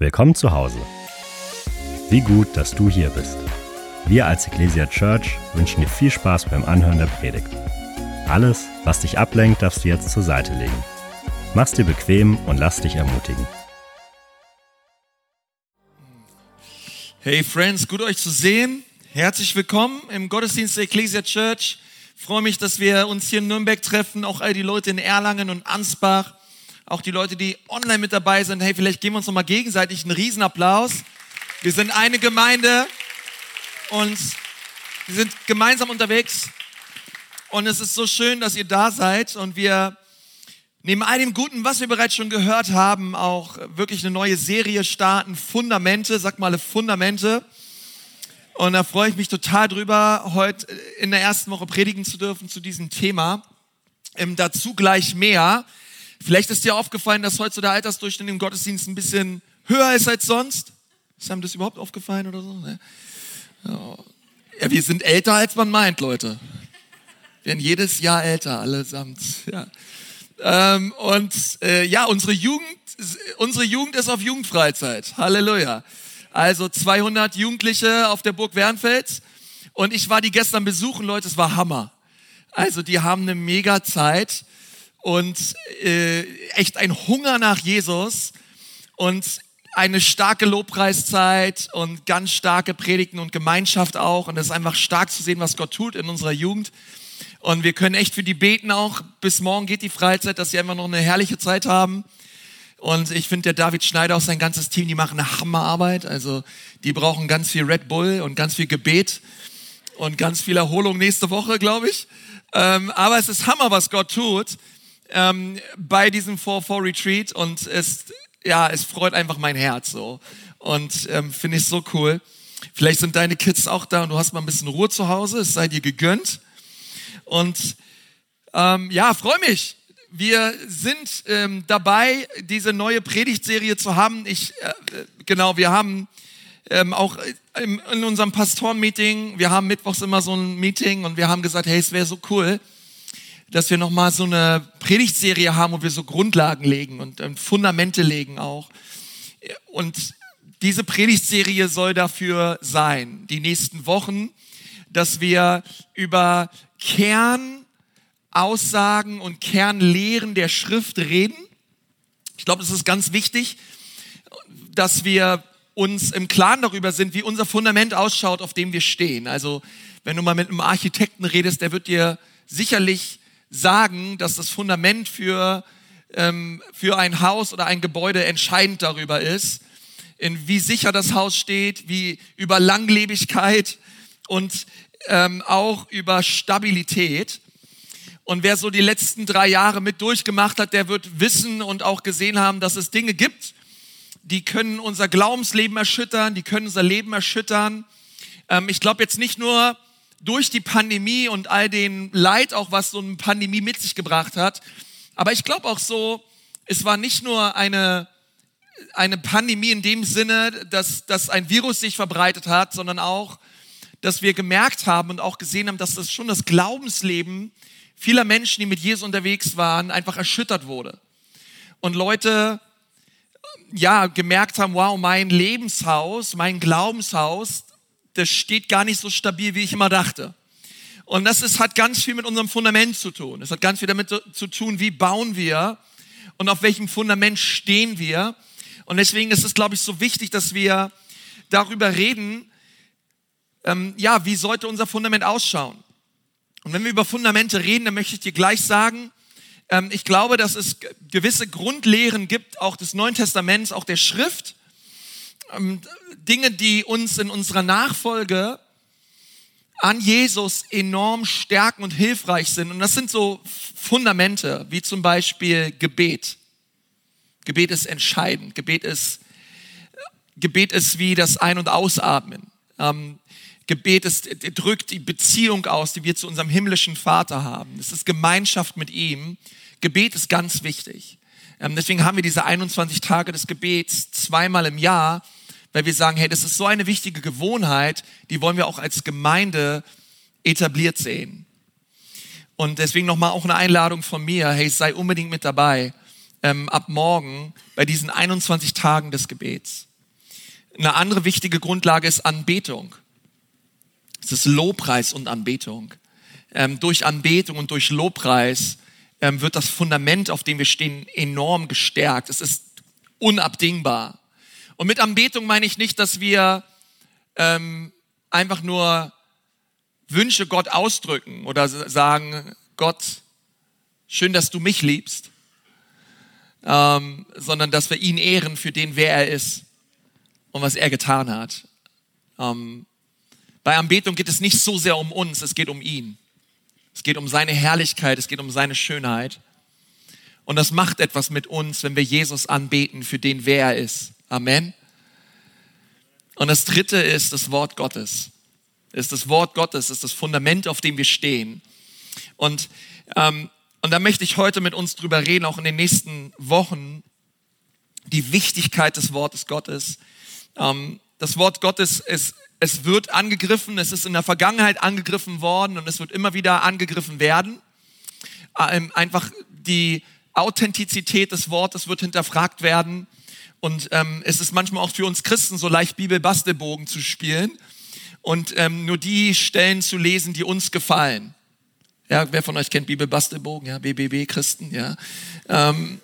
Willkommen zu Hause. Wie gut, dass du hier bist. Wir als Ecclesia Church wünschen dir viel Spaß beim Anhören der Predigt. Alles, was dich ablenkt, darfst du jetzt zur Seite legen. Mach's dir bequem und lass dich ermutigen. Hey Friends, gut euch zu sehen. Herzlich willkommen im Gottesdienst der Ecclesia Church. Ich freue mich, dass wir uns hier in Nürnberg treffen, auch all die Leute in Erlangen und Ansbach auch die Leute, die online mit dabei sind. Hey, vielleicht geben wir uns noch mal gegenseitig einen Riesenapplaus. Wir sind eine Gemeinde und wir sind gemeinsam unterwegs. Und es ist so schön, dass ihr da seid und wir neben all dem Guten, was wir bereits schon gehört haben, auch wirklich eine neue Serie starten. Fundamente, sag mal Fundamente. Und da freue ich mich total drüber, heute in der ersten Woche predigen zu dürfen zu diesem Thema. Ähm, dazu gleich mehr. Vielleicht ist dir aufgefallen, dass heute so der Altersdurchschnitt im Gottesdienst ein bisschen höher ist als sonst. Ist einem das überhaupt aufgefallen oder so? Ja, wir sind älter, als man meint, Leute. Wir werden jedes Jahr älter, allesamt. Ja. Ähm, und äh, ja, unsere Jugend, unsere Jugend ist auf Jugendfreizeit. Halleluja. Also 200 Jugendliche auf der Burg Wernfels. Und ich war die gestern besuchen, Leute, es war Hammer. Also die haben eine mega Zeit und äh, echt ein Hunger nach Jesus und eine starke Lobpreiszeit und ganz starke Predigten und Gemeinschaft auch. Und es ist einfach stark zu sehen, was Gott tut in unserer Jugend. Und wir können echt für die beten auch. Bis morgen geht die Freizeit, dass sie einfach noch eine herrliche Zeit haben. Und ich finde, der David Schneider und sein ganzes Team, die machen eine Hammerarbeit. Also die brauchen ganz viel Red Bull und ganz viel Gebet und ganz viel Erholung nächste Woche, glaube ich. Ähm, aber es ist Hammer, was Gott tut ähm, bei diesem 4-4 Retreat und es, ja, es freut einfach mein Herz so. Und ähm, finde ich so cool. Vielleicht sind deine Kids auch da und du hast mal ein bisschen Ruhe zu Hause, es sei dir gegönnt. Und ähm, ja, freue mich. Wir sind ähm, dabei, diese neue Predigtserie zu haben. Ich, äh, genau, wir haben ähm, auch im, in unserem Pastorenmeeting, wir haben mittwochs immer so ein Meeting und wir haben gesagt, hey, es wäre so cool, dass wir nochmal so eine Predigtserie haben, wo wir so Grundlagen legen und, und Fundamente legen auch. Und diese Predigtserie soll dafür sein, die nächsten Wochen, dass wir über Kernaussagen und Kernlehren der Schrift reden. Ich glaube, es ist ganz wichtig, dass wir uns im Klaren darüber sind, wie unser Fundament ausschaut, auf dem wir stehen. Also, wenn du mal mit einem Architekten redest, der wird dir sicherlich sagen, dass das Fundament für, ähm, für ein Haus oder ein Gebäude entscheidend darüber ist, in wie sicher das Haus steht, wie über Langlebigkeit und ähm, auch über Stabilität. Und wer so die letzten drei Jahre mit durchgemacht hat, der wird wissen und auch gesehen haben, dass es Dinge gibt, die können unser Glaubensleben erschüttern, die können unser Leben erschüttern. Ähm, ich glaube jetzt nicht nur durch die Pandemie und all den Leid auch, was so eine Pandemie mit sich gebracht hat. Aber ich glaube auch so, es war nicht nur eine, eine Pandemie in dem Sinne, dass, dass ein Virus sich verbreitet hat, sondern auch, dass wir gemerkt haben und auch gesehen haben, dass das schon das Glaubensleben vieler Menschen, die mit Jesus unterwegs waren, einfach erschüttert wurde. Und Leute, ja, gemerkt haben, wow, mein Lebenshaus, mein Glaubenshaus, das steht gar nicht so stabil, wie ich immer dachte. Und das ist, hat ganz viel mit unserem Fundament zu tun. Es hat ganz viel damit zu tun, wie bauen wir und auf welchem Fundament stehen wir. Und deswegen ist es, glaube ich, so wichtig, dass wir darüber reden, ähm, ja, wie sollte unser Fundament ausschauen? Und wenn wir über Fundamente reden, dann möchte ich dir gleich sagen, ähm, ich glaube, dass es gewisse Grundlehren gibt, auch des Neuen Testaments, auch der Schrift, Dinge, die uns in unserer Nachfolge an Jesus enorm stärken und hilfreich sind. Und das sind so Fundamente, wie zum Beispiel Gebet. Gebet ist entscheidend. Gebet ist, Gebet ist wie das Ein- und Ausatmen. Ähm, Gebet ist, drückt die Beziehung aus, die wir zu unserem himmlischen Vater haben. Es ist Gemeinschaft mit ihm. Gebet ist ganz wichtig. Ähm, deswegen haben wir diese 21 Tage des Gebets zweimal im Jahr, weil wir sagen, hey, das ist so eine wichtige Gewohnheit, die wollen wir auch als Gemeinde etabliert sehen. Und deswegen nochmal auch eine Einladung von mir, hey, sei unbedingt mit dabei. ähm, ab morgen bei diesen 21 Tagen des Gebets. Eine andere wichtige Grundlage ist Anbetung. Es ist Lobpreis und Anbetung. Ähm, durch Anbetung und durch Lobpreis ähm, wird das Fundament, auf dem wir stehen, enorm gestärkt. Es ist unabdingbar. Und mit Anbetung meine ich nicht, dass wir ähm, einfach nur Wünsche Gott ausdrücken oder sagen, Gott, schön, dass du mich liebst, ähm, sondern dass wir ihn ehren für den, wer er ist und was er getan hat. Ähm, bei Anbetung geht es nicht so sehr um uns, es geht um ihn. Es geht um seine Herrlichkeit, es geht um seine Schönheit. Und das macht etwas mit uns, wenn wir Jesus anbeten für den, wer er ist. Amen. Und das dritte ist das Wort Gottes. Ist das Wort Gottes, ist das Fundament, auf dem wir stehen. Und, ähm, und da möchte ich heute mit uns drüber reden, auch in den nächsten Wochen, die Wichtigkeit des Wortes Gottes. Ähm, das Wort Gottes ist, es wird angegriffen, es ist in der Vergangenheit angegriffen worden und es wird immer wieder angegriffen werden. Ähm, einfach die Authentizität des Wortes wird hinterfragt werden. Und ähm, es ist manchmal auch für uns Christen so leicht, Bibelbastelbogen zu spielen und ähm, nur die Stellen zu lesen, die uns gefallen. Ja, wer von euch kennt Bibelbastelbogen? Ja, BBB Christen, ja. Ähm,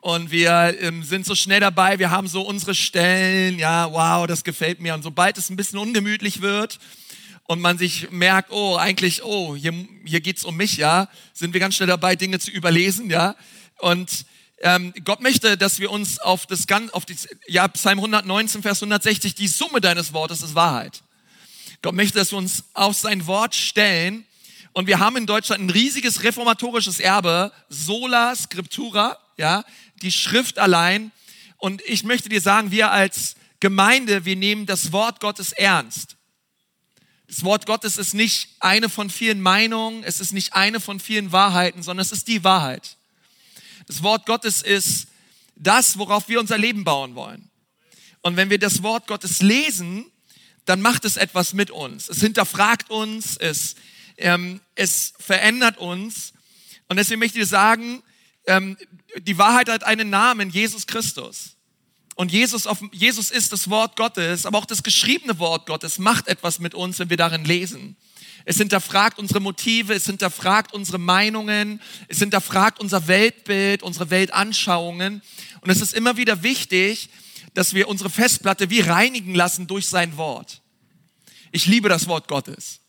und wir ähm, sind so schnell dabei, wir haben so unsere Stellen, ja, wow, das gefällt mir. Und sobald es ein bisschen ungemütlich wird und man sich merkt, oh, eigentlich, oh, hier, hier geht's um mich, ja, sind wir ganz schnell dabei, Dinge zu überlesen, ja. Und ähm, Gott möchte, dass wir uns auf das ganz, auf die, ja, Psalm 119, Vers 160, die Summe deines Wortes ist Wahrheit. Gott möchte, dass wir uns auf sein Wort stellen. Und wir haben in Deutschland ein riesiges reformatorisches Erbe, sola scriptura, ja, die Schrift allein. Und ich möchte dir sagen, wir als Gemeinde, wir nehmen das Wort Gottes ernst. Das Wort Gottes ist nicht eine von vielen Meinungen, es ist nicht eine von vielen Wahrheiten, sondern es ist die Wahrheit. Das Wort Gottes ist das, worauf wir unser Leben bauen wollen. Und wenn wir das Wort Gottes lesen, dann macht es etwas mit uns. Es hinterfragt uns, es, ähm, es verändert uns. Und deswegen möchte ich sagen, ähm, die Wahrheit hat einen Namen, Jesus Christus. Und Jesus, auf, Jesus ist das Wort Gottes, aber auch das geschriebene Wort Gottes macht etwas mit uns, wenn wir darin lesen. Es hinterfragt unsere Motive, es hinterfragt unsere Meinungen, es hinterfragt unser Weltbild, unsere Weltanschauungen. Und es ist immer wieder wichtig, dass wir unsere Festplatte wie reinigen lassen durch sein Wort. Ich liebe das Wort Gottes.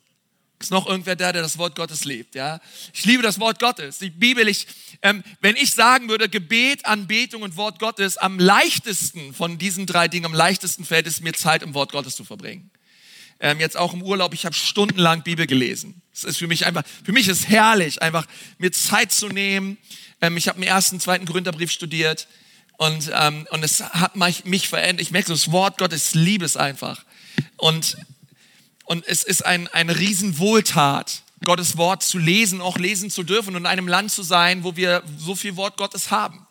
Ist noch irgendwer da, der das Wort Gottes liebt? Ja, ich liebe das Wort Gottes. Die Bibel. Ich, ähm, wenn ich sagen würde, Gebet, Anbetung und Wort Gottes, am leichtesten von diesen drei Dingen, am leichtesten fällt es mir Zeit im Wort Gottes zu verbringen ähm, jetzt auch im Urlaub, ich habe stundenlang Bibel gelesen. Es ist für mich einfach, für mich ist herrlich, einfach mir Zeit zu nehmen. Ähm, ich habe den ersten, zweiten Gründerbrief studiert und, ähm, und es hat mich, mich verändert. Ich merke, das Wort Gottes, liebe es einfach. Und, und es ist ein, eine Riesenwohltat, Gottes Wort zu lesen, auch lesen zu dürfen und in einem Land zu sein, wo wir so viel Wort Gottes haben.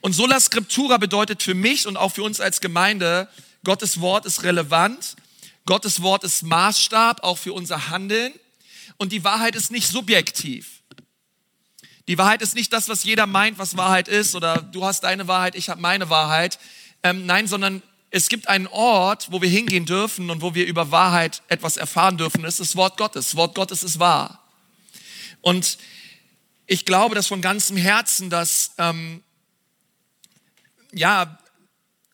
Und Sola Scriptura bedeutet für mich und auch für uns als Gemeinde, Gottes Wort ist relevant Gottes Wort ist Maßstab auch für unser Handeln. Und die Wahrheit ist nicht subjektiv. Die Wahrheit ist nicht das, was jeder meint, was Wahrheit ist, oder du hast deine Wahrheit, ich habe meine Wahrheit. Ähm, nein, sondern es gibt einen Ort, wo wir hingehen dürfen und wo wir über Wahrheit etwas erfahren dürfen. Das ist das Wort Gottes. Das Wort Gottes ist wahr. Und ich glaube das von ganzem Herzen, dass ähm, ja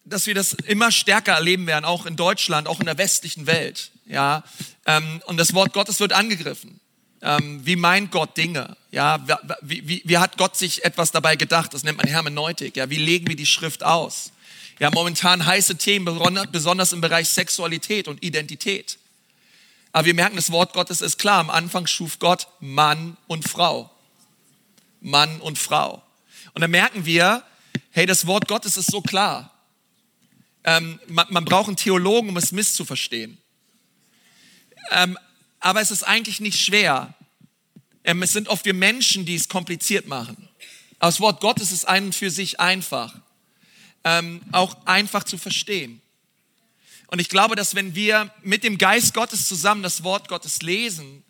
dass wir das immer stärker erleben werden, auch in Deutschland, auch in der westlichen Welt. Ja, ähm, und das Wort Gottes wird angegriffen. Ähm, wie meint Gott Dinge? Ja, wie, wie, wie hat Gott sich etwas dabei gedacht? Das nennt man Hermeneutik. Ja, wie legen wir die Schrift aus? Ja, momentan heiße Themen, besonders im Bereich Sexualität und Identität. Aber wir merken, das Wort Gottes ist klar. Am Anfang schuf Gott Mann und Frau. Mann und Frau. Und dann merken wir, hey, das Wort Gottes ist so klar ähm, man, man, braucht einen Theologen, um es misszuverstehen. Ähm, aber es ist eigentlich nicht schwer. Ähm, es sind oft wir Menschen, die es kompliziert machen. Aber das Wort Gottes ist einen für sich einfach. Ähm, auch einfach zu verstehen. Und ich glaube, dass wenn wir mit dem Geist Gottes zusammen das Wort Gottes lesen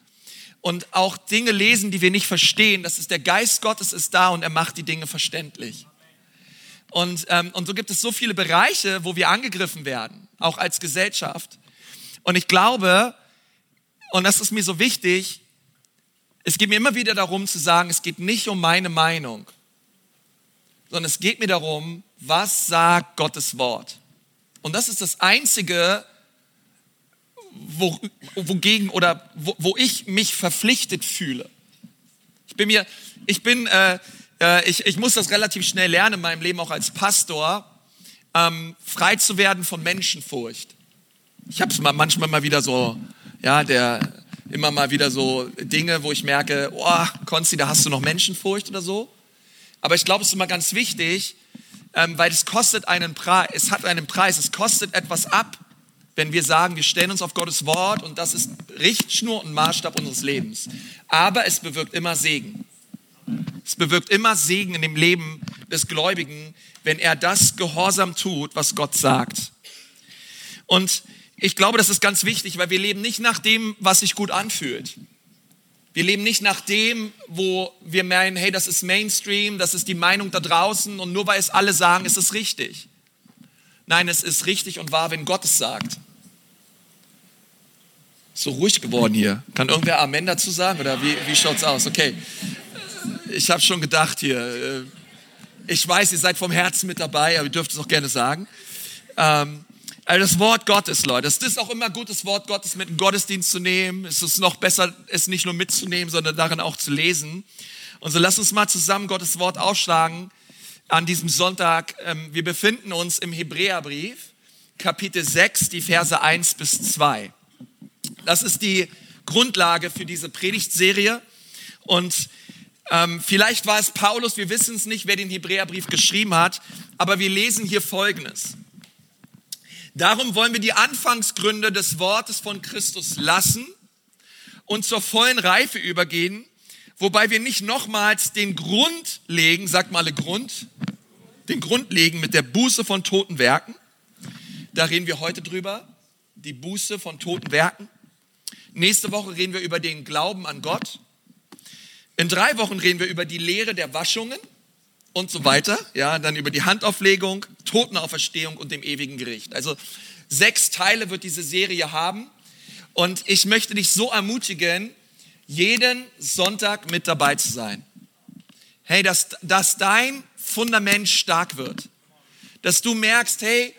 und auch Dinge lesen, die wir nicht verstehen, dass es der Geist Gottes ist da und er macht die Dinge verständlich. Und, ähm, und so gibt es so viele Bereiche, wo wir angegriffen werden, auch als Gesellschaft. Und ich glaube, und das ist mir so wichtig, es geht mir immer wieder darum zu sagen, es geht nicht um meine Meinung, sondern es geht mir darum, was sagt Gottes Wort. Und das ist das Einzige, wo, wogegen oder wo, wo ich mich verpflichtet fühle. Ich bin mir, ich bin, äh, äh, ich, ich muss das relativ schnell lernen in meinem Leben auch als Pastor, ähm, frei zu werden von Menschenfurcht. Ich habe es manchmal mal wieder so, ja, der immer mal wieder so Dinge, wo ich merke, oh, Konsti, da hast du noch Menschenfurcht oder so. Aber ich glaube, es ist immer ganz wichtig, ähm, weil es kostet einen Preis, es hat einen Preis, es kostet etwas ab, wenn wir sagen, wir stellen uns auf Gottes Wort und das ist Richtschnur und Maßstab unseres Lebens. Aber es bewirkt immer Segen. Es bewirkt immer Segen in dem Leben des Gläubigen, wenn er das gehorsam tut, was Gott sagt. Und ich glaube, das ist ganz wichtig, weil wir leben nicht nach dem, was sich gut anfühlt. Wir leben nicht nach dem, wo wir meinen, hey, das ist Mainstream, das ist die Meinung da draußen und nur weil es alle sagen, ist es richtig. Nein, es ist richtig und wahr, wenn Gott es sagt. So ruhig geworden hier. Kann irgendwer Amen dazu sagen oder wie, wie es aus? Okay. Ich habe schon gedacht hier. Äh, ich weiß, ihr seid vom Herzen mit dabei, aber ihr dürft es auch gerne sagen. Ähm, also das Wort Gottes, Leute. Es ist auch immer gut, das Wort Gottes mit in Gottesdienst zu nehmen. Es ist noch besser, es nicht nur mitzunehmen, sondern darin auch zu lesen. Und so lass uns mal zusammen Gottes Wort aufschlagen an diesem Sonntag. Ähm, wir befinden uns im Hebräerbrief, Kapitel 6, die Verse 1 bis 2. Das ist die Grundlage für diese Predigtserie. Und ähm, vielleicht war es Paulus, wir wissen es nicht, wer den Hebräerbrief geschrieben hat, aber wir lesen hier Folgendes. Darum wollen wir die Anfangsgründe des Wortes von Christus lassen und zur vollen Reife übergehen, wobei wir nicht nochmals den Grund legen, sagt mal Grund, den Grund legen mit der Buße von toten Werken. Da reden wir heute drüber, die Buße von toten Werken. Nächste Woche reden wir über den Glauben an Gott. In drei Wochen reden wir über die Lehre der Waschungen und so weiter. Ja, dann über die Handauflegung, Totenauferstehung und dem ewigen Gericht. Also sechs Teile wird diese Serie haben. Und ich möchte dich so ermutigen, jeden Sonntag mit dabei zu sein. Hey, dass, dass dein Fundament stark wird. Dass du merkst, hey,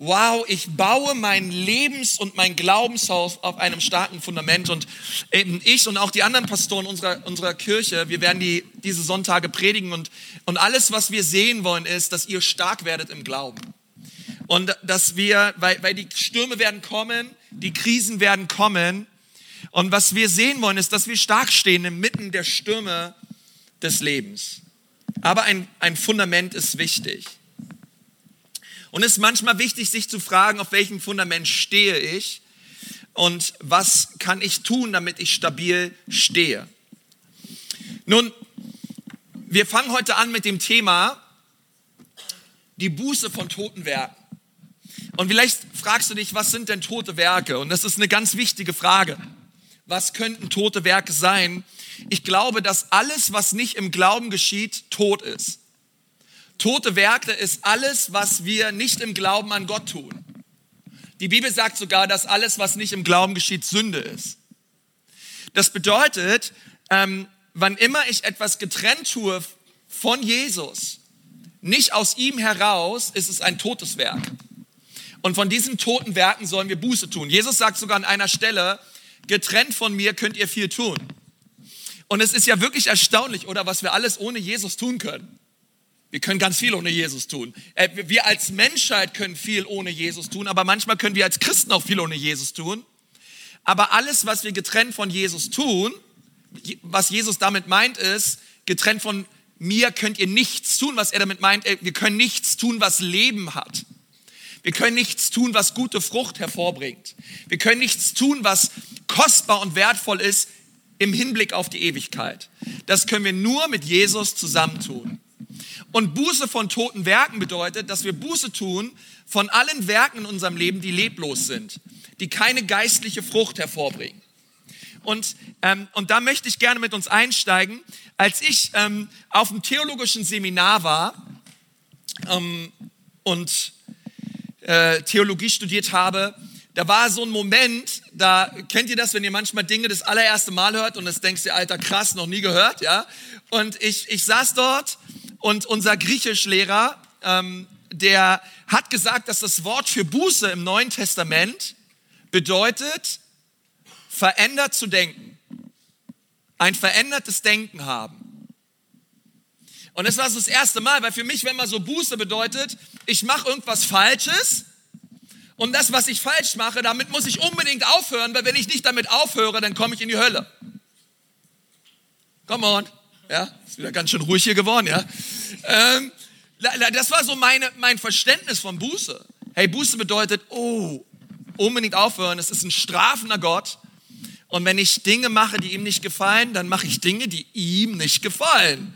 wow, ich baue mein Lebens- und mein Glaubenshaus auf einem starken Fundament. Und eben ich und auch die anderen Pastoren unserer, unserer Kirche, wir werden die, diese Sonntage predigen. Und, und alles, was wir sehen wollen, ist, dass ihr stark werdet im Glauben. Und dass wir, weil, weil die Stürme werden kommen, die Krisen werden kommen. Und was wir sehen wollen, ist, dass wir stark stehen inmitten der Stürme des Lebens. Aber ein, ein Fundament ist wichtig. Und es ist manchmal wichtig, sich zu fragen, auf welchem Fundament stehe ich und was kann ich tun, damit ich stabil stehe. Nun, wir fangen heute an mit dem Thema die Buße von toten Werken. Und vielleicht fragst du dich, was sind denn tote Werke? Und das ist eine ganz wichtige Frage. Was könnten tote Werke sein? Ich glaube, dass alles, was nicht im Glauben geschieht, tot ist. Tote Werke ist alles, was wir nicht im Glauben an Gott tun. Die Bibel sagt sogar, dass alles, was nicht im Glauben geschieht, Sünde ist. Das bedeutet, ähm, wann immer ich etwas getrennt tue von Jesus, nicht aus ihm heraus, ist es ein totes Werk. Und von diesen toten Werken sollen wir Buße tun. Jesus sagt sogar an einer Stelle, getrennt von mir könnt ihr viel tun. Und es ist ja wirklich erstaunlich, oder was wir alles ohne Jesus tun können. Wir können ganz viel ohne Jesus tun. Äh, wir als Menschheit können viel ohne Jesus tun, aber manchmal können wir als Christen auch viel ohne Jesus tun. Aber alles, was wir getrennt von Jesus tun, was Jesus damit meint, ist, getrennt von mir könnt ihr nichts tun, was er damit meint, äh, wir können nichts tun, was Leben hat. Wir können nichts tun, was gute Frucht hervorbringt. Wir können nichts tun, was kostbar und wertvoll ist im Hinblick auf die Ewigkeit. Das können wir nur mit Jesus zusammentun. Und Buße von toten Werken bedeutet, dass wir Buße tun von allen Werken in unserem Leben, die leblos sind, die keine geistliche Frucht hervorbringen. Und, ähm, und da möchte ich gerne mit uns einsteigen. Als ich ähm, auf dem theologischen Seminar war, ähm, und äh, Theologie studiert habe, da war so ein Moment, da kennt ihr das, wenn ihr manchmal Dinge das allererste Mal hört und das denkst ihr, alter krass, noch nie gehört, ja? Und ich, ich saß dort und unser Griechischlehrer, ähm, der hat gesagt, dass das Wort für Buße im Neuen Testament bedeutet, verändert zu denken. Ein verändertes Denken haben. Und das war so das erste Mal, weil für mich, wenn man so Buße bedeutet, ich mache irgendwas Falsches und das, was ich falsch mache, damit muss ich unbedingt aufhören, weil wenn ich nicht damit aufhöre, dann komme ich in die Hölle. Come on. Ja, ist wieder ganz schön ruhig hier geworden, ja. Ähm, das war so meine, mein Verständnis von Buße. Hey, Buße bedeutet, oh, unbedingt aufhören. Es ist ein strafender Gott. Und wenn ich Dinge mache, die ihm nicht gefallen, dann mache ich Dinge, die ihm nicht gefallen.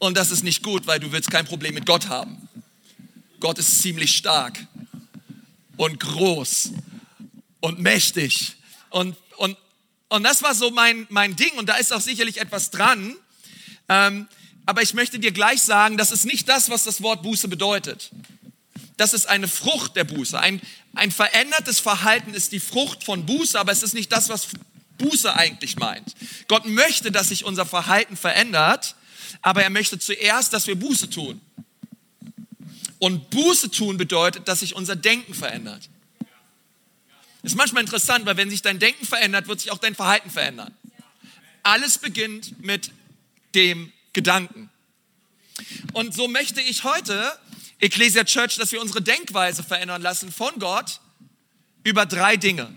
Und das ist nicht gut, weil du willst kein Problem mit Gott haben. Gott ist ziemlich stark und groß und mächtig. Und, und, und das war so mein, mein Ding. Und da ist auch sicherlich etwas dran. Ähm, aber ich möchte dir gleich sagen, das ist nicht das, was das Wort Buße bedeutet. Das ist eine Frucht der Buße. Ein, ein verändertes Verhalten ist die Frucht von Buße, aber es ist nicht das, was Buße eigentlich meint. Gott möchte, dass sich unser Verhalten verändert, aber er möchte zuerst, dass wir Buße tun. Und Buße tun bedeutet, dass sich unser Denken verändert. Ist manchmal interessant, weil wenn sich dein Denken verändert, wird sich auch dein Verhalten verändern. Alles beginnt mit dem Gedanken. Und so möchte ich heute, Ecclesia Church, dass wir unsere Denkweise verändern lassen von Gott über drei Dinge.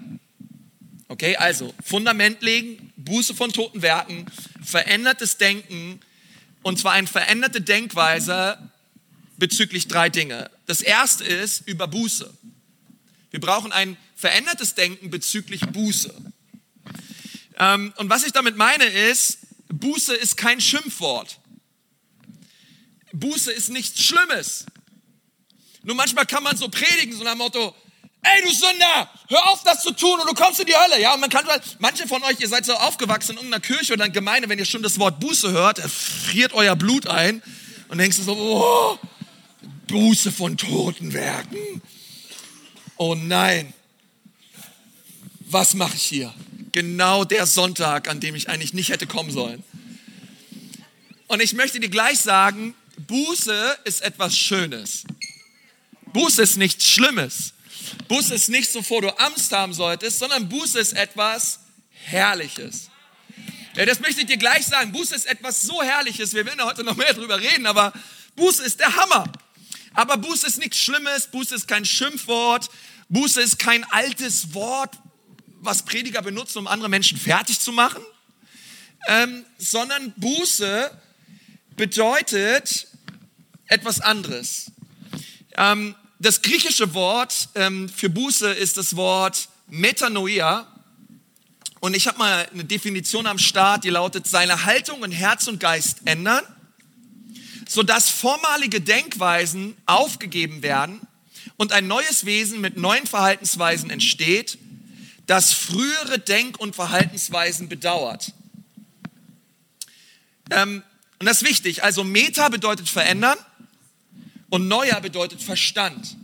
Okay, also Fundament legen, Buße von toten Werken, verändertes Denken und zwar eine veränderte Denkweise bezüglich drei Dinge. Das erste ist über Buße. Wir brauchen ein verändertes Denken bezüglich Buße. Ähm, und was ich damit meine ist, Buße ist kein Schimpfwort. Buße ist nichts Schlimmes. Nur manchmal kann man so predigen, so nach dem Motto, ey du Sünder, hör auf das zu tun und du kommst in die Hölle. Ja, und man kann, manche von euch, ihr seid so aufgewachsen in irgendeiner Kirche oder in Gemeinde, wenn ihr schon das Wort Buße hört, friert euer Blut ein und denkst so, oh, Buße von toten Werken. Oh nein, was mache ich hier? Genau der Sonntag, an dem ich eigentlich nicht hätte kommen sollen. Und ich möchte dir gleich sagen, Buße ist etwas Schönes. Buße ist nichts Schlimmes. Buße ist nichts, wovor du Angst haben solltest, sondern Buße ist etwas Herrliches. Ja, das möchte ich dir gleich sagen. Buße ist etwas so Herrliches. Wir werden heute noch mehr darüber reden, aber Buße ist der Hammer. Aber Buße ist nichts Schlimmes, Buße ist kein Schimpfwort, Buße ist kein altes Wort, was Prediger benutzen, um andere Menschen fertig zu machen, ähm, sondern Buße bedeutet etwas anderes. Ähm, das griechische Wort ähm, für Buße ist das Wort Metanoia. Und ich habe mal eine Definition am Start, die lautet, seine Haltung in Herz und Geist ändern sodass vormalige Denkweisen aufgegeben werden und ein neues Wesen mit neuen Verhaltensweisen entsteht, das frühere Denk- und Verhaltensweisen bedauert. Ähm, und das ist wichtig. Also Meta bedeutet verändern und Neuer bedeutet Verstand.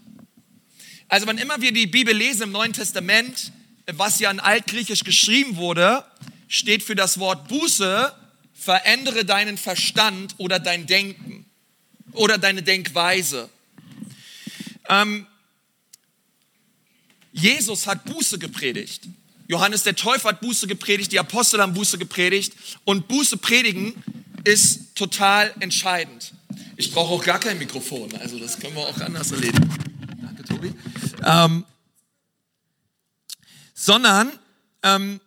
Also wann immer wir die Bibel lesen im Neuen Testament, was ja in Altgriechisch geschrieben wurde, steht für das Wort Buße verändere deinen Verstand oder dein Denken oder deine Denkweise. Ähm, Jesus hat Buße gepredigt. Johannes der Täufer hat Buße gepredigt, die Apostel haben Buße gepredigt und Buße predigen ist total entscheidend. Ich brauche auch gar kein Mikrofon, also das können wir auch anders erledigen. Danke, Tobi. Ähm, sondern ähm,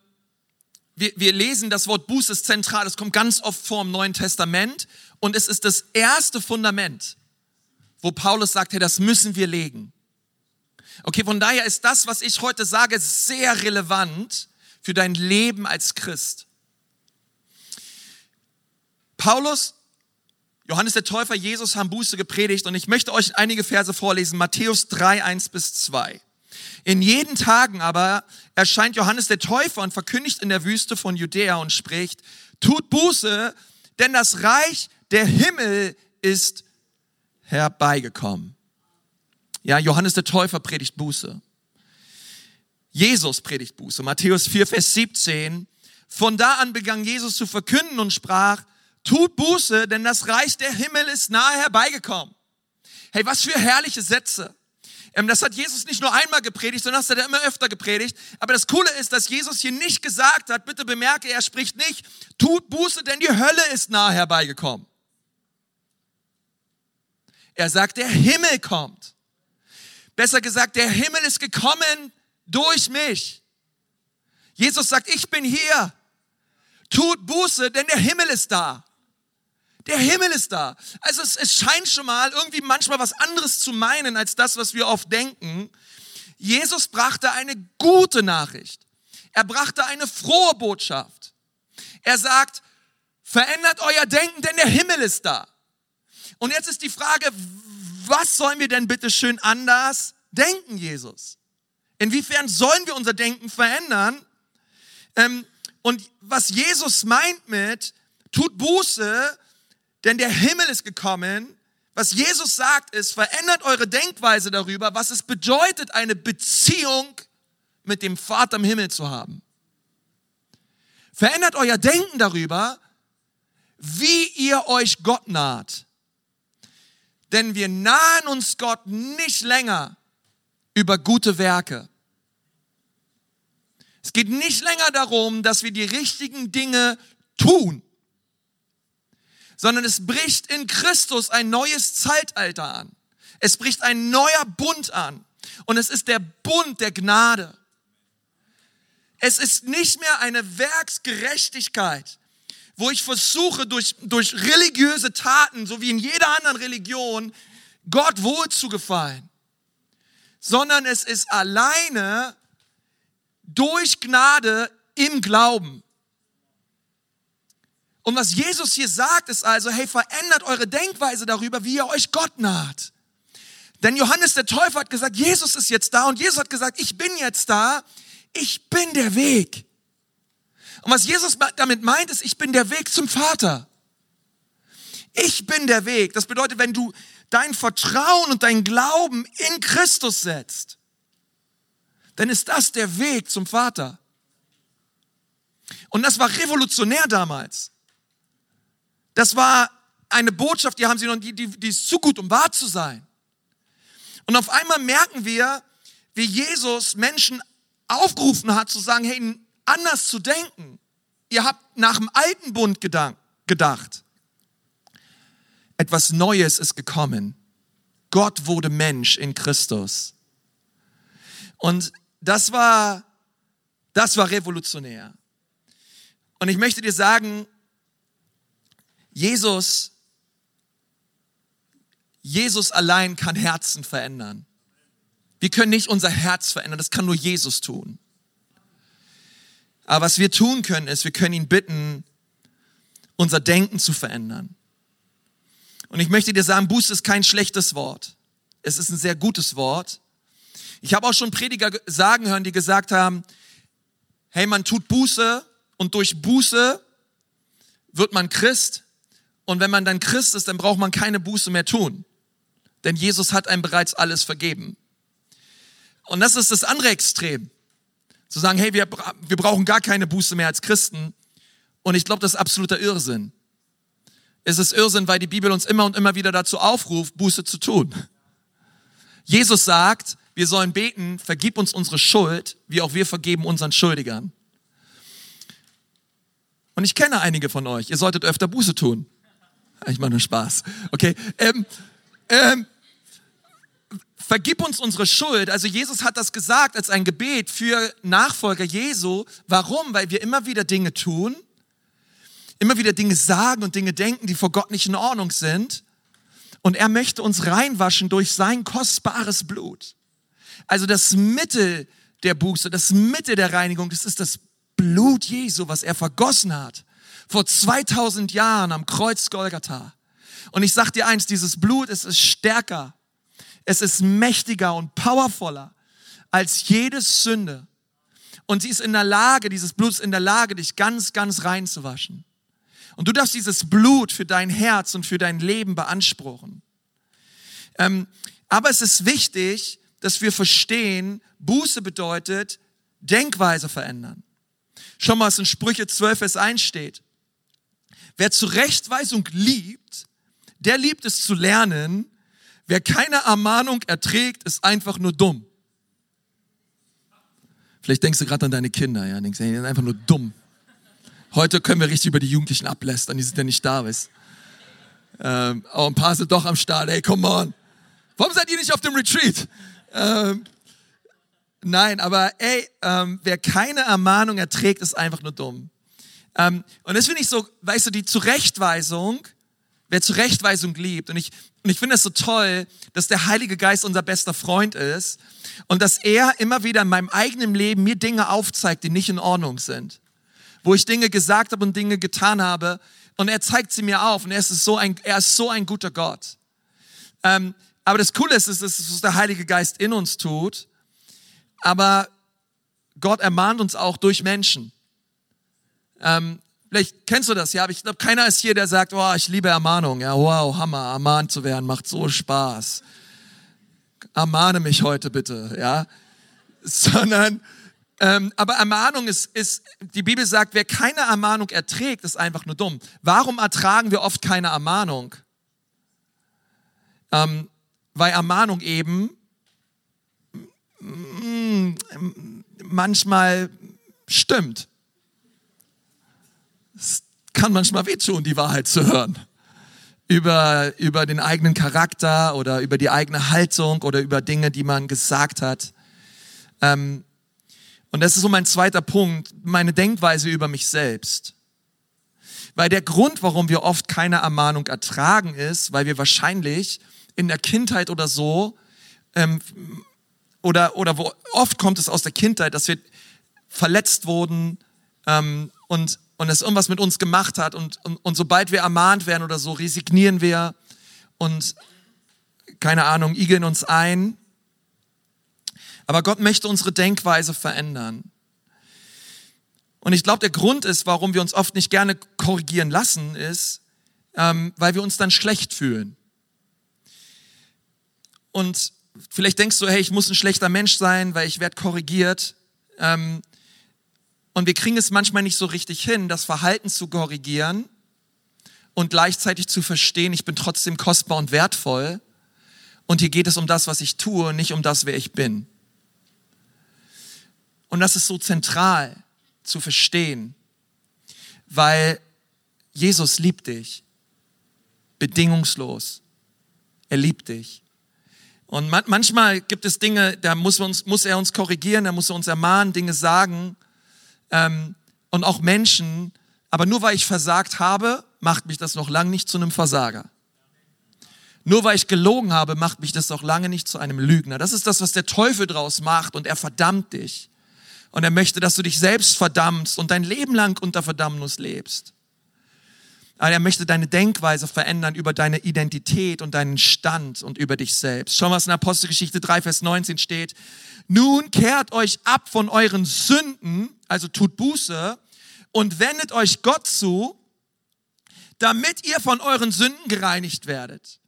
wir, wir lesen, das Wort Buße ist zentral, es kommt ganz oft vor im Neuen Testament und es ist das erste Fundament, wo Paulus sagt, hey, das müssen wir legen. Okay, von daher ist das, was ich heute sage, sehr relevant für dein Leben als Christ. Paulus, Johannes der Täufer, Jesus haben Buße gepredigt und ich möchte euch einige Verse vorlesen. Matthäus 3, 1 bis 2. In jeden Tagen aber erscheint Johannes der Täufer und verkündigt in der Wüste von Judäa und spricht, tut Buße, denn das Reich der Himmel ist herbeigekommen. Ja, Johannes der Täufer predigt Buße. Jesus predigt Buße. Matthäus 4, Vers 17. Von da an begann Jesus zu verkünden und sprach, tut Buße, denn das Reich der Himmel ist nahe herbeigekommen. Hey, was für herrliche Sätze. Ähm, das hat Jesus nicht nur einmal gepredigt, sondern das hat er immer öfter gepredigt. Aber das Coole ist, dass Jesus hier nicht gesagt hat, bitte bemerke, er spricht nicht, tut Buße, denn die Hölle ist nahe herbeigekommen. Er sagt, der Himmel kommt. Besser gesagt, der Himmel ist gekommen durch mich. Jesus sagt, ich bin hier. Tut Buße, denn der Himmel ist da. Der Himmel ist da. Also es, es scheint schon mal irgendwie manchmal was anderes zu meinen als das, was wir oft denken. Jesus brachte eine gute Nachricht. Er brachte eine frohe Botschaft. Er sagt, verändert euer Denken, denn der Himmel ist da. Und jetzt ist die Frage, was sollen wir denn bitte schön anders denken, Jesus? Inwiefern sollen wir unser Denken verändern? Ähm, und was Jesus meint mit, tut Buße, denn der Himmel ist gekommen. Was Jesus sagt ist, verändert eure Denkweise darüber, was es bedeutet, eine Beziehung mit dem Vater im Himmel zu haben. Verändert euer Denken darüber, wie ihr euch Gott naht. Denn wir nahen uns Gott nicht länger über gute Werke. Es geht nicht länger darum, dass wir die richtigen Dinge tun, sondern es bricht in Christus ein neues Zeitalter an. Es bricht ein neuer Bund an. Und es ist der Bund der Gnade. Es ist nicht mehr eine Werksgerechtigkeit, wo ich versuche, durch, durch religiöse Taten, so wie in jeder anderen Religion, Gott wohl zu gefallen, sondern es ist alleine durch Gnade im Glauben. Und was Jesus hier sagt, ist also, hey, verändert eure Denkweise darüber, wie ihr euch Gott naht. Denn Johannes der Täufer hat gesagt, Jesus ist jetzt da und Jesus hat gesagt, ich bin jetzt da, ich bin der Weg. Und was Jesus damit meint, ist, ich bin der Weg zum Vater. Ich bin der Weg. Das bedeutet, wenn du dein Vertrauen und dein Glauben in Christus setzt, dann ist das der Weg zum Vater. Und das war revolutionär damals. Das war eine Botschaft, die haben sie noch, die, die, die ist zu gut, um wahr zu sein. Und auf einmal merken wir, wie Jesus Menschen aufgerufen hat, zu sagen, hey, anders zu denken. Ihr habt nach dem alten Bund gedacht. Etwas Neues ist gekommen. Gott wurde Mensch in Christus. Und das war, das war revolutionär. Und ich möchte dir sagen, Jesus, Jesus allein kann Herzen verändern. Wir können nicht unser Herz verändern, das kann nur Jesus tun. Aber was wir tun können, ist, wir können ihn bitten, unser Denken zu verändern. Und ich möchte dir sagen, Buße ist kein schlechtes Wort. Es ist ein sehr gutes Wort. Ich habe auch schon Prediger sagen hören, die gesagt haben, hey, man tut Buße und durch Buße wird man Christ. Und wenn man dann Christ ist, dann braucht man keine Buße mehr tun. Denn Jesus hat einem bereits alles vergeben. Und das ist das andere Extrem. Zu sagen, hey, wir, wir brauchen gar keine Buße mehr als Christen. Und ich glaube, das ist absoluter Irrsinn. Es ist Irrsinn, weil die Bibel uns immer und immer wieder dazu aufruft, Buße zu tun. Jesus sagt, wir sollen beten, vergib uns unsere Schuld, wie auch wir vergeben unseren Schuldigern. Und ich kenne einige von euch, ihr solltet öfter Buße tun. Ich mache nur Spaß. Okay. Ähm, ähm, vergib uns unsere Schuld. Also Jesus hat das gesagt als ein Gebet für Nachfolger Jesu. Warum? Weil wir immer wieder Dinge tun, immer wieder Dinge sagen und Dinge denken, die vor Gott nicht in Ordnung sind. Und er möchte uns reinwaschen durch sein kostbares Blut. Also das Mittel der Buße, das Mittel der Reinigung, das ist das Blut Jesu, was er vergossen hat vor 2000 Jahren am Kreuz Golgatha. Und ich sag dir eins, dieses Blut, es ist stärker, es ist mächtiger und powervoller als jede Sünde. Und sie ist in der Lage, dieses Blut ist in der Lage, dich ganz, ganz rein zu waschen. Und du darfst dieses Blut für dein Herz und für dein Leben beanspruchen. Ähm, aber es ist wichtig, dass wir verstehen, Buße bedeutet Denkweise verändern. Schon mal, was in Sprüche 12, Vers 1 steht. Wer Zurechtweisung liebt, der liebt es zu lernen. Wer keine Ermahnung erträgt, ist einfach nur dumm. Vielleicht denkst du gerade an deine Kinder, ja, denkst, die sind einfach nur dumm. Heute können wir richtig über die Jugendlichen ablästern, die sind ja nicht da, weißt. Ähm, aber ein paar sind doch am Start, ey, come on. Warum seid ihr nicht auf dem Retreat? Ähm, nein, aber ey, ähm, wer keine Ermahnung erträgt, ist einfach nur dumm. Ähm, und das finde ich so, weißt du, die Zurechtweisung, wer Zurechtweisung liebt, und ich, und ich finde es so toll, dass der Heilige Geist unser bester Freund ist und dass er immer wieder in meinem eigenen Leben mir Dinge aufzeigt, die nicht in Ordnung sind. Wo ich Dinge gesagt habe und Dinge getan habe und er zeigt sie mir auf und er ist so ein, er ist so ein guter Gott. Ähm, aber das Coole ist, ist, ist, was der Heilige Geist in uns tut. Aber Gott ermahnt uns auch durch Menschen. Ähm, vielleicht kennst du das, ja, aber ich glaube, keiner ist hier, der sagt, oh, ich liebe Ermahnung. Ja, wow, Hammer, ermahnt zu werden, macht so Spaß. Ermahne mich heute bitte, ja. Sondern, ähm, aber Ermahnung ist, ist, die Bibel sagt, wer keine Ermahnung erträgt, ist einfach nur dumm. Warum ertragen wir oft keine Ermahnung? Ähm, weil Ermahnung eben mm, manchmal stimmt. Kann manchmal wehtun, die Wahrheit zu hören. Über, über den eigenen Charakter oder über die eigene Haltung oder über Dinge, die man gesagt hat. Ähm, und das ist so mein zweiter Punkt, meine Denkweise über mich selbst. Weil der Grund, warum wir oft keine Ermahnung ertragen, ist, weil wir wahrscheinlich in der Kindheit oder so, ähm, oder, oder wo, oft kommt es aus der Kindheit, dass wir verletzt wurden ähm, und, und es irgendwas mit uns gemacht hat und, und, und sobald wir ermahnt werden oder so, resignieren wir und keine Ahnung, igeln uns ein. Aber Gott möchte unsere Denkweise verändern. Und ich glaube, der Grund ist, warum wir uns oft nicht gerne korrigieren lassen, ist, ähm, weil wir uns dann schlecht fühlen. Und vielleicht denkst du, hey, ich muss ein schlechter Mensch sein, weil ich werde korrigiert. Ähm, und wir kriegen es manchmal nicht so richtig hin, das Verhalten zu korrigieren und gleichzeitig zu verstehen, ich bin trotzdem kostbar und wertvoll. Und hier geht es um das, was ich tue, nicht um das, wer ich bin. Und das ist so zentral zu verstehen, weil Jesus liebt dich bedingungslos. Er liebt dich. Und manchmal gibt es Dinge, da muss, uns, muss er uns korrigieren, da muss er uns ermahnen, Dinge sagen. Ähm, und auch Menschen, aber nur weil ich versagt habe, macht mich das noch lange nicht zu einem Versager. Nur weil ich gelogen habe, macht mich das noch lange nicht zu einem Lügner. Das ist das, was der Teufel draus macht und er verdammt dich. Und er möchte, dass du dich selbst verdammst und dein Leben lang unter Verdammnis lebst. Aber er möchte deine Denkweise verändern über deine Identität und deinen Stand und über dich selbst. Schau, was in Apostelgeschichte 3, Vers 19 steht. Nun kehrt euch ab von euren Sünden, also tut Buße, und wendet euch Gott zu, damit ihr von euren Sünden gereinigt werdet.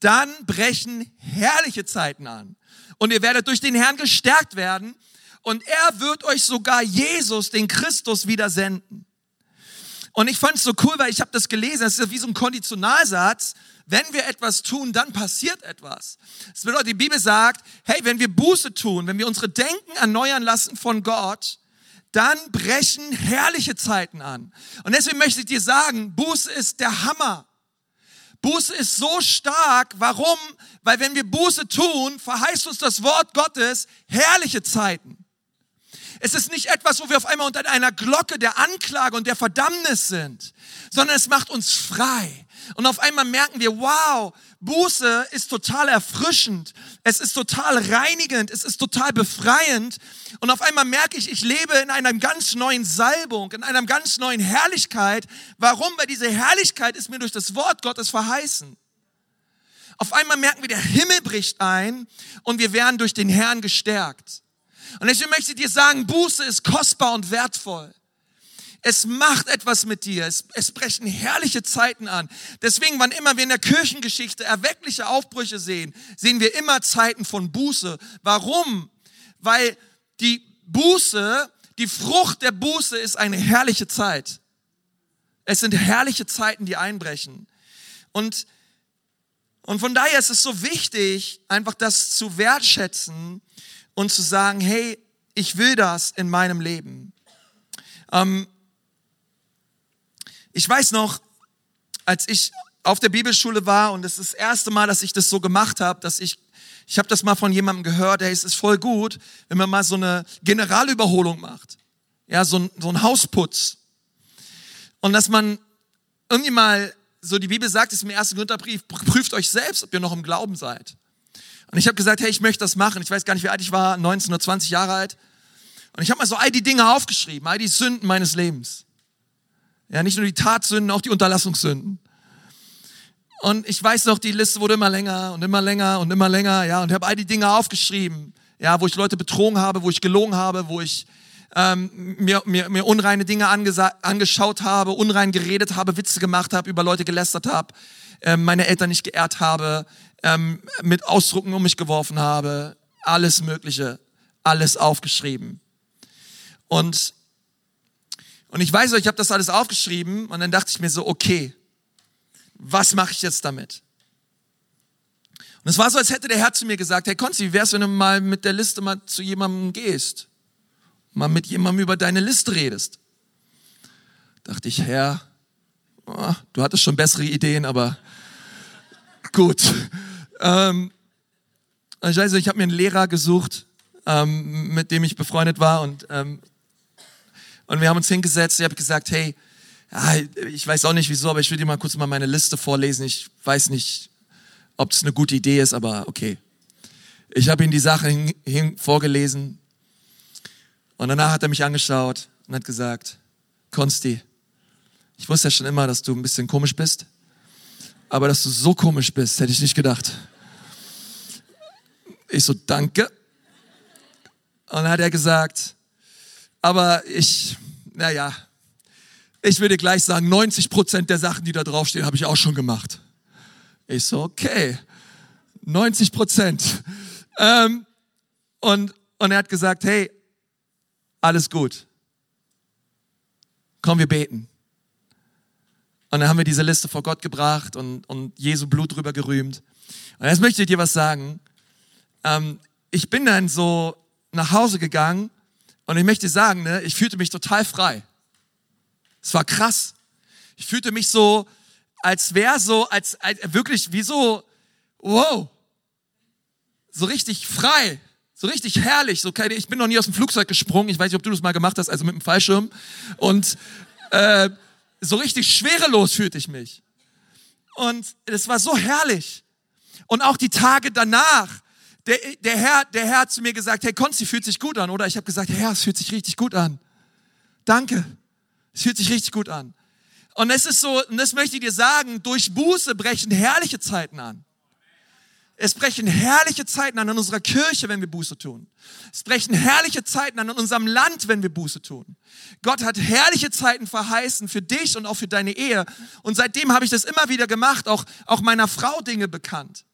Dann brechen herrliche Zeiten an. Und ihr werdet durch den Herrn gestärkt werden. Und er wird euch sogar Jesus, den Christus, wieder senden und ich fand es so cool, weil ich habe das gelesen, das ist wie so ein Konditionalsatz. Wenn wir etwas tun, dann passiert etwas. Das bedeutet, die Bibel sagt, hey, wenn wir Buße tun, wenn wir unsere Denken erneuern lassen von Gott, dann brechen herrliche Zeiten an. Und deswegen möchte ich dir sagen, Buße ist der Hammer. Buße ist so stark. Warum? Weil wenn wir Buße tun, verheißt uns das Wort Gottes herrliche Zeiten. Es ist nicht etwas, wo wir auf einmal unter einer Glocke der Anklage und der Verdammnis sind, sondern es macht uns frei. Und auf einmal merken wir, wow, Buße ist total erfrischend, es ist total reinigend, es ist total befreiend. Und auf einmal merke ich, ich lebe in einer ganz neuen Salbung, in einer ganz neuen Herrlichkeit. Warum? Weil diese Herrlichkeit ist mir durch das Wort Gottes verheißen. Auf einmal merken wir, der Himmel bricht ein und wir werden durch den Herrn gestärkt. Und deswegen möchte ich dir sagen, Buße ist kostbar und wertvoll. Es macht etwas mit dir. Es, es brechen herrliche Zeiten an. Deswegen, wann immer wir in der Kirchengeschichte erweckliche Aufbrüche sehen, sehen wir immer Zeiten von Buße. Warum? Weil die Buße, die Frucht der Buße ist eine herrliche Zeit. Es sind herrliche Zeiten, die einbrechen. Und, und von daher ist es so wichtig, einfach das zu wertschätzen und zu sagen, hey, ich will das in meinem Leben. Ähm, ich weiß noch, als ich auf der Bibelschule war und das ist das erste Mal, dass ich das so gemacht habe, dass ich, ich habe das mal von jemandem gehört, hey, es ist voll gut, wenn man mal so eine Generalüberholung macht. Ja, so ein, so ein Hausputz. Und dass man irgendwie mal, so die Bibel sagt es im ersten Gründerbrief, prüft euch selbst, ob ihr noch im Glauben seid. Und ich habe gesagt, hey, ich möchte das machen. Ich weiß gar nicht, wie alt ich war, 19 oder 20 Jahre alt. Und ich habe mal so all die Dinge aufgeschrieben, all die Sünden meines Lebens. Ja, nicht nur die Tatsünden, auch die Unterlassungssünden. Und ich weiß noch, die Liste wurde immer länger und immer länger und immer länger, ja, und ich habe all die Dinge aufgeschrieben, ja, wo ich Leute betrogen habe, wo ich gelogen habe, wo ich ähm, mir, mir, mir unreine Dinge angeschaut habe, unrein geredet habe, Witze gemacht habe, über Leute gelästert habe, ähm, meine Eltern nicht geehrt habe, ähm, mit Ausdrucken um mich geworfen habe, alles Mögliche, alles aufgeschrieben. Und und ich weiß ich habe das alles aufgeschrieben und dann dachte ich mir so, okay, was mache ich jetzt damit? Und es war so, als hätte der Herr zu mir gesagt, hey Konzi, wie wär's, wenn du mal mit der Liste mal zu jemandem gehst? Mal mit jemandem über deine Liste redest. Dachte ich, Herr, oh, du hattest schon bessere Ideen, aber gut. Ähm, ich weiß nicht, ich habe mir einen Lehrer gesucht, ähm, mit dem ich befreundet war und ähm, und wir haben uns hingesetzt, ich habe gesagt, hey, ja, ich weiß auch nicht wieso, aber ich will dir mal kurz mal meine Liste vorlesen. Ich weiß nicht, ob das eine gute Idee ist, aber okay. Ich habe ihm die Sache hin, hin, vorgelesen und danach hat er mich angeschaut und hat gesagt, Konsti, ich wusste ja schon immer, dass du ein bisschen komisch bist, aber dass du so komisch bist, hätte ich nicht gedacht. Ich so, danke. Und dann hat er gesagt, aber ich, naja, ich würde gleich sagen, 90 Prozent der Sachen, die da draufstehen, habe ich auch schon gemacht. Ich so, okay, 90 Prozent. Ähm, und, und er hat gesagt, hey, alles gut. Komm, wir beten. Und dann haben wir diese Liste vor Gott gebracht und, und Jesu Blut drüber gerühmt. Und jetzt möchte ich dir was sagen. Ähm, ich bin dann so nach Hause gegangen und ich möchte sagen, ne, ich fühlte mich total frei. Es war krass. Ich fühlte mich so, als wäre so, als, als wirklich wie so, wow, so richtig frei, so richtig herrlich. So keine, ich bin noch nie aus dem Flugzeug gesprungen. Ich weiß nicht, ob du das mal gemacht hast, also mit dem Fallschirm. Und äh, so richtig schwerelos fühlte ich mich. Und es war so herrlich. Und auch die Tage danach, der, der, Herr, der Herr hat zu mir gesagt, hey Konzi, fühlt sich gut an, oder? Ich habe gesagt, Herr, es fühlt sich richtig gut an. Danke. Es fühlt sich richtig gut an. Und es ist so, und das möchte ich dir sagen, durch Buße brechen herrliche Zeiten an. Es brechen herrliche Zeiten an in unserer Kirche, wenn wir Buße tun. Es brechen herrliche Zeiten an in unserem Land, wenn wir Buße tun. Gott hat herrliche Zeiten verheißen für dich und auch für deine Ehe. Und seitdem habe ich das immer wieder gemacht, auch, auch meiner Frau Dinge bekannt.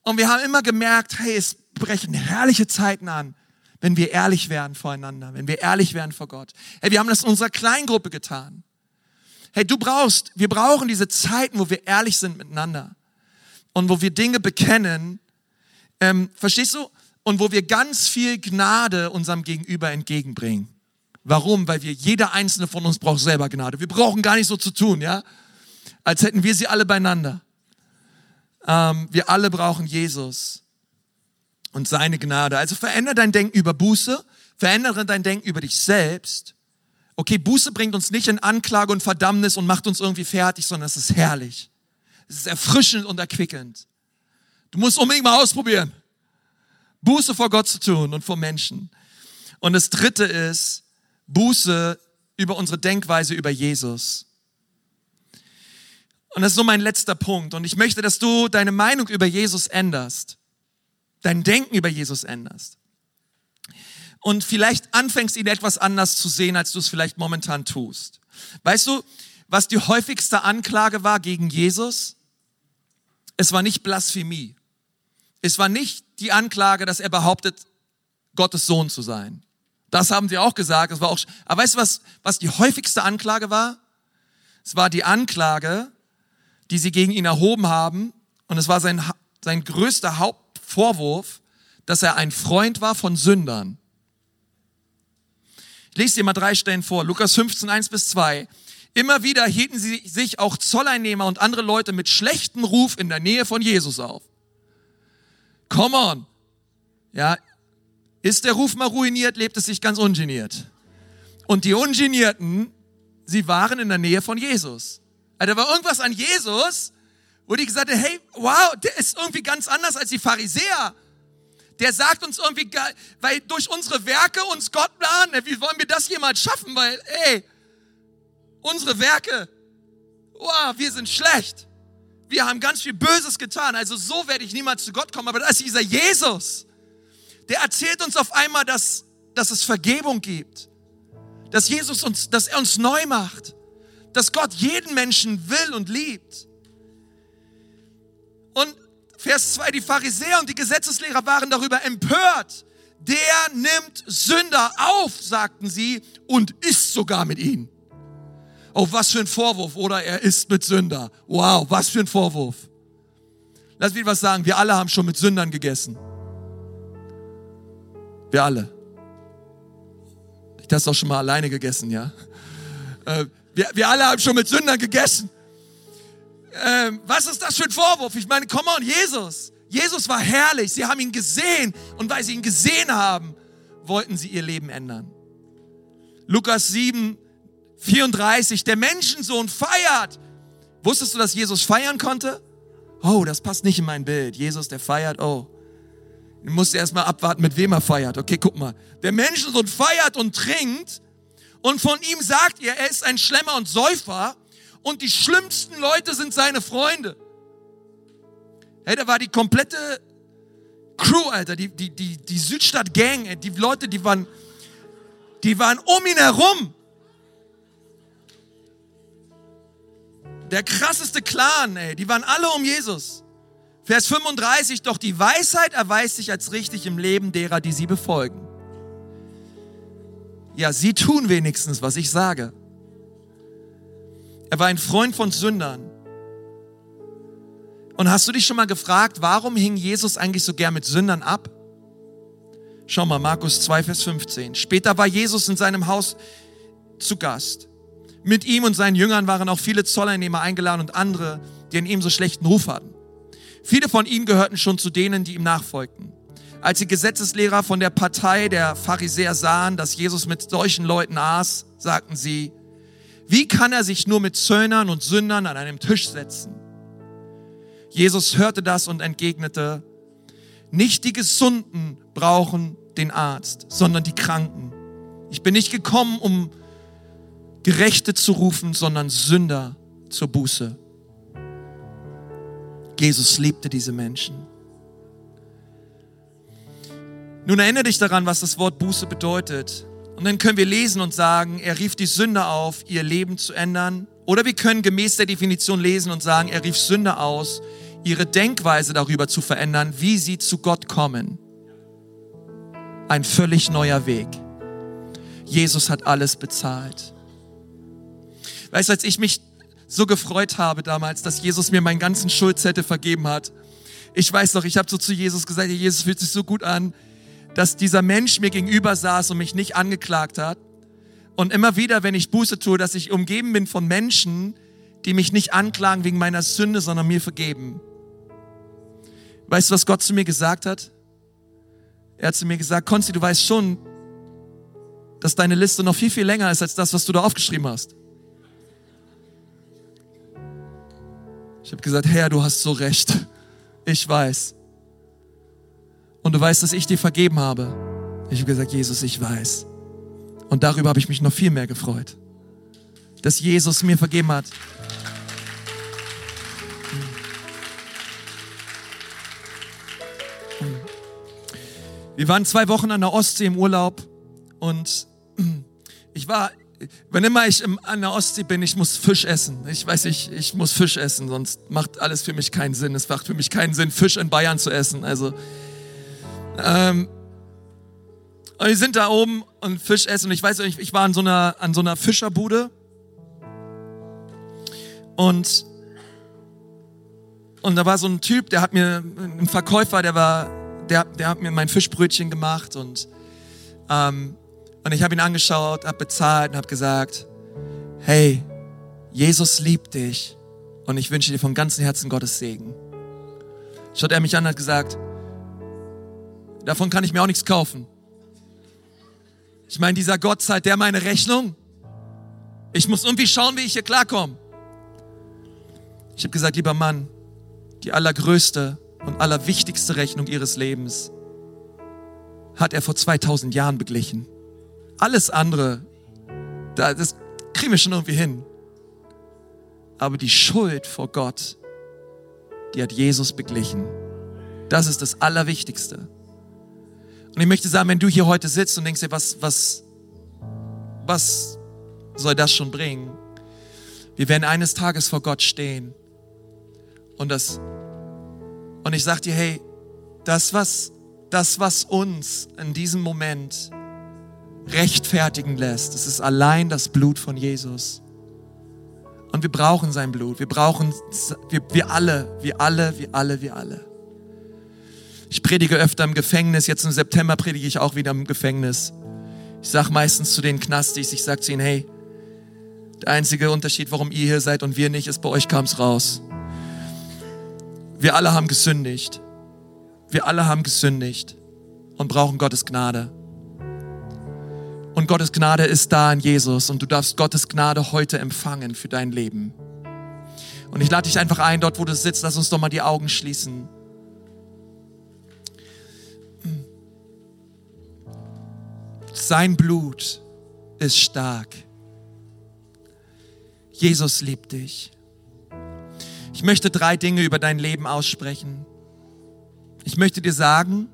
Und wir haben immer gemerkt, hey, es brechen herrliche Zeiten an, wenn wir ehrlich werden voreinander, wenn wir ehrlich werden vor Gott. Hey, wir haben das in unserer Kleingruppe getan. Hey, du brauchst, wir brauchen diese Zeiten, wo wir ehrlich sind miteinander und wo wir Dinge bekennen, ähm, verstehst du? Und wo wir ganz viel Gnade unserem Gegenüber entgegenbringen. Warum? Weil wir, jeder einzelne von uns braucht selber Gnade. Wir brauchen gar nicht so zu tun, ja? Als hätten wir sie alle beieinander. Ähm, wir alle brauchen Jesus und seine Gnade. Also verändere dein Denken über Buße, verändere dein Denken über dich selbst. Okay, Buße bringt uns nicht in Anklage und Verdammnis und macht uns irgendwie fertig, sondern es ist herrlich. Es ist erfrischend und erquickend. Du musst unbedingt mal ausprobieren. Buße vor Gott zu tun und vor Menschen. Und das dritte ist Buße über unsere Denkweise über Jesus. Und das ist so mein letzter Punkt. Und ich möchte, dass du deine Meinung über Jesus änderst. Dein Denken über Jesus änderst. und vielleicht anfängst, ihn etwas anders zu sehen, als du es vielleicht momentan tust. Weißt du, was die häufigste Anklage war gegen Jesus? Es war nicht Blasphemie. Es war nicht die Anklage, dass er behauptet, Gottes Sohn zu sein. Das haben sie auch gesagt. Das war auch, aber weißt du, was, was die häufigste Anklage war? Es war die Anklage, die sie gegen ihn erhoben haben. Und es war sein, sein größter Hauptvorwurf, dass er ein Freund war von Sündern. Ich lese dir mal drei Stellen vor. Lukas 15, 1 bis 2. Immer wieder hielten sie sich auch Zolleinnehmer und andere Leute mit schlechtem Ruf in der Nähe von Jesus auf. Come on. Ja, ist der Ruf mal ruiniert, lebt es sich ganz ungeniert. Und die Ungenierten, sie waren in der Nähe von Jesus. Also da war irgendwas an Jesus, wo die gesagt haben, hey, wow, der ist irgendwie ganz anders als die Pharisäer. Der sagt uns irgendwie, weil durch unsere Werke uns Gott planen, wie wollen wir das jemals schaffen? Weil, ey, unsere Werke, wow, wir sind schlecht. Wir haben ganz viel Böses getan. Also so werde ich niemals zu Gott kommen. Aber da ist dieser Jesus der erzählt uns auf einmal, dass, dass es Vergebung gibt. Dass Jesus uns, dass er uns neu macht. Dass Gott jeden Menschen will und liebt. Und Vers 2, die Pharisäer und die Gesetzeslehrer waren darüber empört. Der nimmt Sünder auf, sagten sie, und isst sogar mit ihnen. Oh, was für ein Vorwurf, oder er isst mit Sünder. Wow, was für ein Vorwurf. Lass mich was sagen, wir alle haben schon mit Sündern gegessen. Wir alle. Ich hast auch schon mal alleine gegessen, ja? Äh, wir, wir alle haben schon mit Sündern gegessen. Ähm, was ist das für ein Vorwurf? Ich meine, come on, Jesus. Jesus war herrlich. Sie haben ihn gesehen und weil sie ihn gesehen haben, wollten sie ihr Leben ändern. Lukas 7, 34. Der Menschensohn feiert. Wusstest du, dass Jesus feiern konnte? Oh, das passt nicht in mein Bild. Jesus, der feiert. Oh, Du musst erstmal abwarten, mit wem er feiert. Okay, guck mal. Der Menschensohn feiert und trinkt und von ihm sagt ihr, er ist ein Schlemmer und Säufer und die schlimmsten Leute sind seine Freunde. Hey, da war die komplette Crew, Alter, die, die, die, die Südstadt-Gang, die Leute, die waren, die waren um ihn herum. Der krasseste Clan, ey, die waren alle um Jesus. Vers 35, doch die Weisheit erweist sich als richtig im Leben derer, die sie befolgen. Ja, sie tun wenigstens, was ich sage. Er war ein Freund von Sündern. Und hast du dich schon mal gefragt, warum hing Jesus eigentlich so gern mit Sündern ab? Schau mal, Markus 2, Vers 15. Später war Jesus in seinem Haus zu Gast. Mit ihm und seinen Jüngern waren auch viele Zolleinnehmer eingeladen und andere, die in ihm so schlechten Ruf hatten. Viele von ihnen gehörten schon zu denen, die ihm nachfolgten. Als die Gesetzeslehrer von der Partei der Pharisäer sahen, dass Jesus mit solchen Leuten aß, sagten sie, wie kann er sich nur mit Zöllnern und Sündern an einem Tisch setzen? Jesus hörte das und entgegnete, nicht die Gesunden brauchen den Arzt, sondern die Kranken. Ich bin nicht gekommen, um Gerechte zu rufen, sondern Sünder zur Buße. Jesus liebte diese Menschen. Nun erinnere dich daran, was das Wort Buße bedeutet. Und dann können wir lesen und sagen, er rief die Sünder auf, ihr Leben zu ändern. Oder wir können gemäß der Definition lesen und sagen, er rief Sünder aus, ihre Denkweise darüber zu verändern, wie sie zu Gott kommen. Ein völlig neuer Weg. Jesus hat alles bezahlt. Weißt du, als ich mich so gefreut habe damals, dass Jesus mir meinen ganzen Schuldzettel vergeben hat. Ich weiß noch, ich habe so zu Jesus gesagt, Jesus fühlt sich so gut an, dass dieser Mensch mir gegenüber saß und mich nicht angeklagt hat. Und immer wieder, wenn ich Buße tue, dass ich umgeben bin von Menschen, die mich nicht anklagen wegen meiner Sünde, sondern mir vergeben. Weißt du, was Gott zu mir gesagt hat? Er hat zu mir gesagt, Konzi, du weißt schon, dass deine Liste noch viel, viel länger ist als das, was du da aufgeschrieben hast. Ich habe gesagt, Herr, du hast so recht. Ich weiß. Und du weißt, dass ich dir vergeben habe. Ich habe gesagt, Jesus, ich weiß. Und darüber habe ich mich noch viel mehr gefreut. Dass Jesus mir vergeben hat. Wir waren zwei Wochen an der Ostsee im Urlaub Und ich war, wenn immer ich an der Ostsee bin, ich muss Fisch essen. Ich weiß, ich, ich muss Fisch essen, sonst macht alles für mich keinen Sinn. Es macht für mich keinen Sinn, Fisch in Bayern zu essen. Also, ähm, und wir sind da oben und Fisch essen. Und ich weiß, ich, ich war an so einer, an so einer Fischerbude. Und, und da war so ein Typ, der hat mir, ein Verkäufer, der war, der, der hat mir mein Fischbrötchen gemacht und, ähm, und ich habe ihn angeschaut, habe bezahlt und habe gesagt, hey, Jesus liebt dich und ich wünsche dir von ganzem Herzen Gottes Segen. Schaut er mich an und hat gesagt, davon kann ich mir auch nichts kaufen. Ich meine, dieser Gott zahlt der meine Rechnung. Ich muss irgendwie schauen, wie ich hier klarkomme. Ich habe gesagt, lieber Mann, die allergrößte und allerwichtigste Rechnung ihres Lebens hat er vor 2000 Jahren beglichen. Alles andere, das kriegen wir schon irgendwie hin. Aber die Schuld vor Gott, die hat Jesus beglichen. Das ist das Allerwichtigste. Und ich möchte sagen, wenn du hier heute sitzt und denkst dir, was, was, was soll das schon bringen? Wir werden eines Tages vor Gott stehen. Und das, und ich sag dir, hey, das, was, das, was uns in diesem Moment rechtfertigen lässt. Es ist allein das Blut von Jesus. Und wir brauchen sein Blut. Wir brauchen, wir, wir alle, wir alle, wir alle, wir alle. Ich predige öfter im Gefängnis. Jetzt im September predige ich auch wieder im Gefängnis. Ich sage meistens zu den Knastis, ich sage zu ihnen, hey, der einzige Unterschied, warum ihr hier seid und wir nicht, ist, bei euch kam es raus. Wir alle haben gesündigt. Wir alle haben gesündigt und brauchen Gottes Gnade. Und Gottes Gnade ist da in Jesus und du darfst Gottes Gnade heute empfangen für dein Leben. Und ich lade dich einfach ein, dort wo du sitzt, lass uns doch mal die Augen schließen. Sein Blut ist stark. Jesus liebt dich. Ich möchte drei Dinge über dein Leben aussprechen. Ich möchte dir sagen,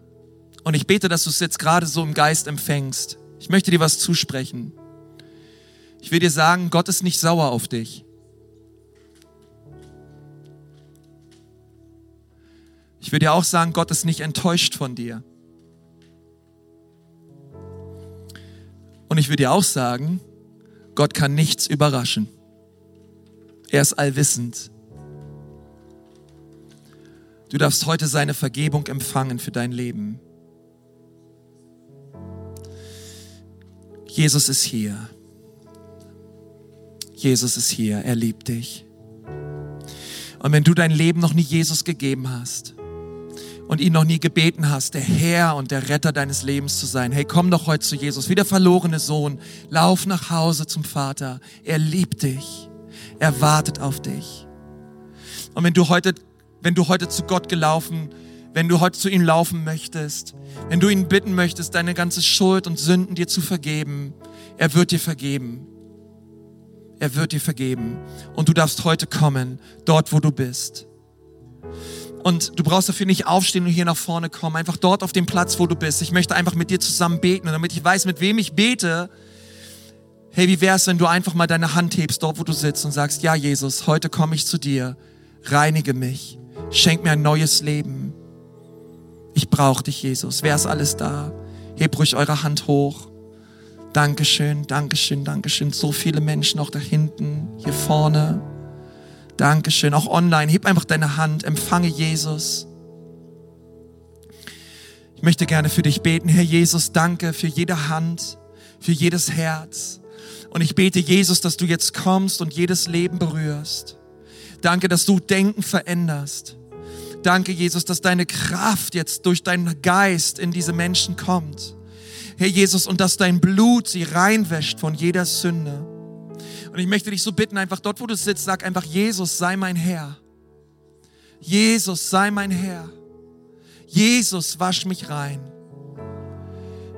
und ich bete, dass du es jetzt gerade so im Geist empfängst. Ich möchte dir was zusprechen. Ich will dir sagen, Gott ist nicht sauer auf dich. Ich will dir auch sagen, Gott ist nicht enttäuscht von dir. Und ich will dir auch sagen, Gott kann nichts überraschen. Er ist allwissend. Du darfst heute seine Vergebung empfangen für dein Leben. Jesus ist hier. Jesus ist hier. Er liebt dich. Und wenn du dein Leben noch nie Jesus gegeben hast und ihn noch nie gebeten hast, der Herr und der Retter deines Lebens zu sein, hey, komm doch heute zu Jesus, wie der verlorene Sohn. Lauf nach Hause zum Vater. Er liebt dich. Er wartet auf dich. Und wenn du heute, wenn du heute zu Gott gelaufen bist, wenn du heute zu ihm laufen möchtest, wenn du ihn bitten möchtest, deine ganze Schuld und Sünden dir zu vergeben, er wird dir vergeben. Er wird dir vergeben. Und du darfst heute kommen, dort wo du bist. Und du brauchst dafür nicht aufstehen und hier nach vorne kommen, einfach dort auf dem Platz, wo du bist. Ich möchte einfach mit dir zusammen beten und damit ich weiß, mit wem ich bete. Hey, wie wär's, wenn du einfach mal deine Hand hebst, dort wo du sitzt und sagst, ja Jesus, heute komme ich zu dir, reinige mich, schenk mir ein neues Leben. Ich brauche dich, Jesus. Wer ist alles da? Hebt ruhig eure Hand hoch. Dankeschön, Dankeschön, Dankeschön. So viele Menschen auch da hinten, hier vorne. Dankeschön. Auch online. Heb einfach deine Hand. Empfange Jesus. Ich möchte gerne für dich beten. Herr Jesus, danke für jede Hand, für jedes Herz. Und ich bete, Jesus, dass du jetzt kommst und jedes Leben berührst. Danke, dass du Denken veränderst. Danke, Jesus, dass deine Kraft jetzt durch deinen Geist in diese Menschen kommt. Herr Jesus, und dass dein Blut sie reinwäscht von jeder Sünde. Und ich möchte dich so bitten, einfach dort, wo du sitzt, sag einfach, Jesus, sei mein Herr. Jesus, sei mein Herr. Jesus, wasch mich rein.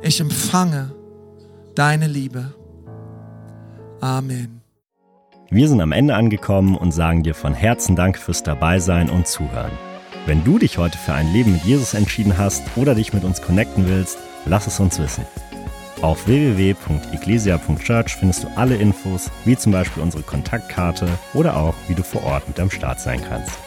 Ich empfange deine Liebe. Amen. Wir sind am Ende angekommen und sagen dir von Herzen Dank fürs Dabeisein und Zuhören. Wenn du dich heute für ein Leben mit Jesus entschieden hast oder dich mit uns connecten willst, lass es uns wissen. Auf www.eglesia.church findest du alle Infos, wie zum Beispiel unsere Kontaktkarte oder auch, wie du vor Ort mit am Start sein kannst.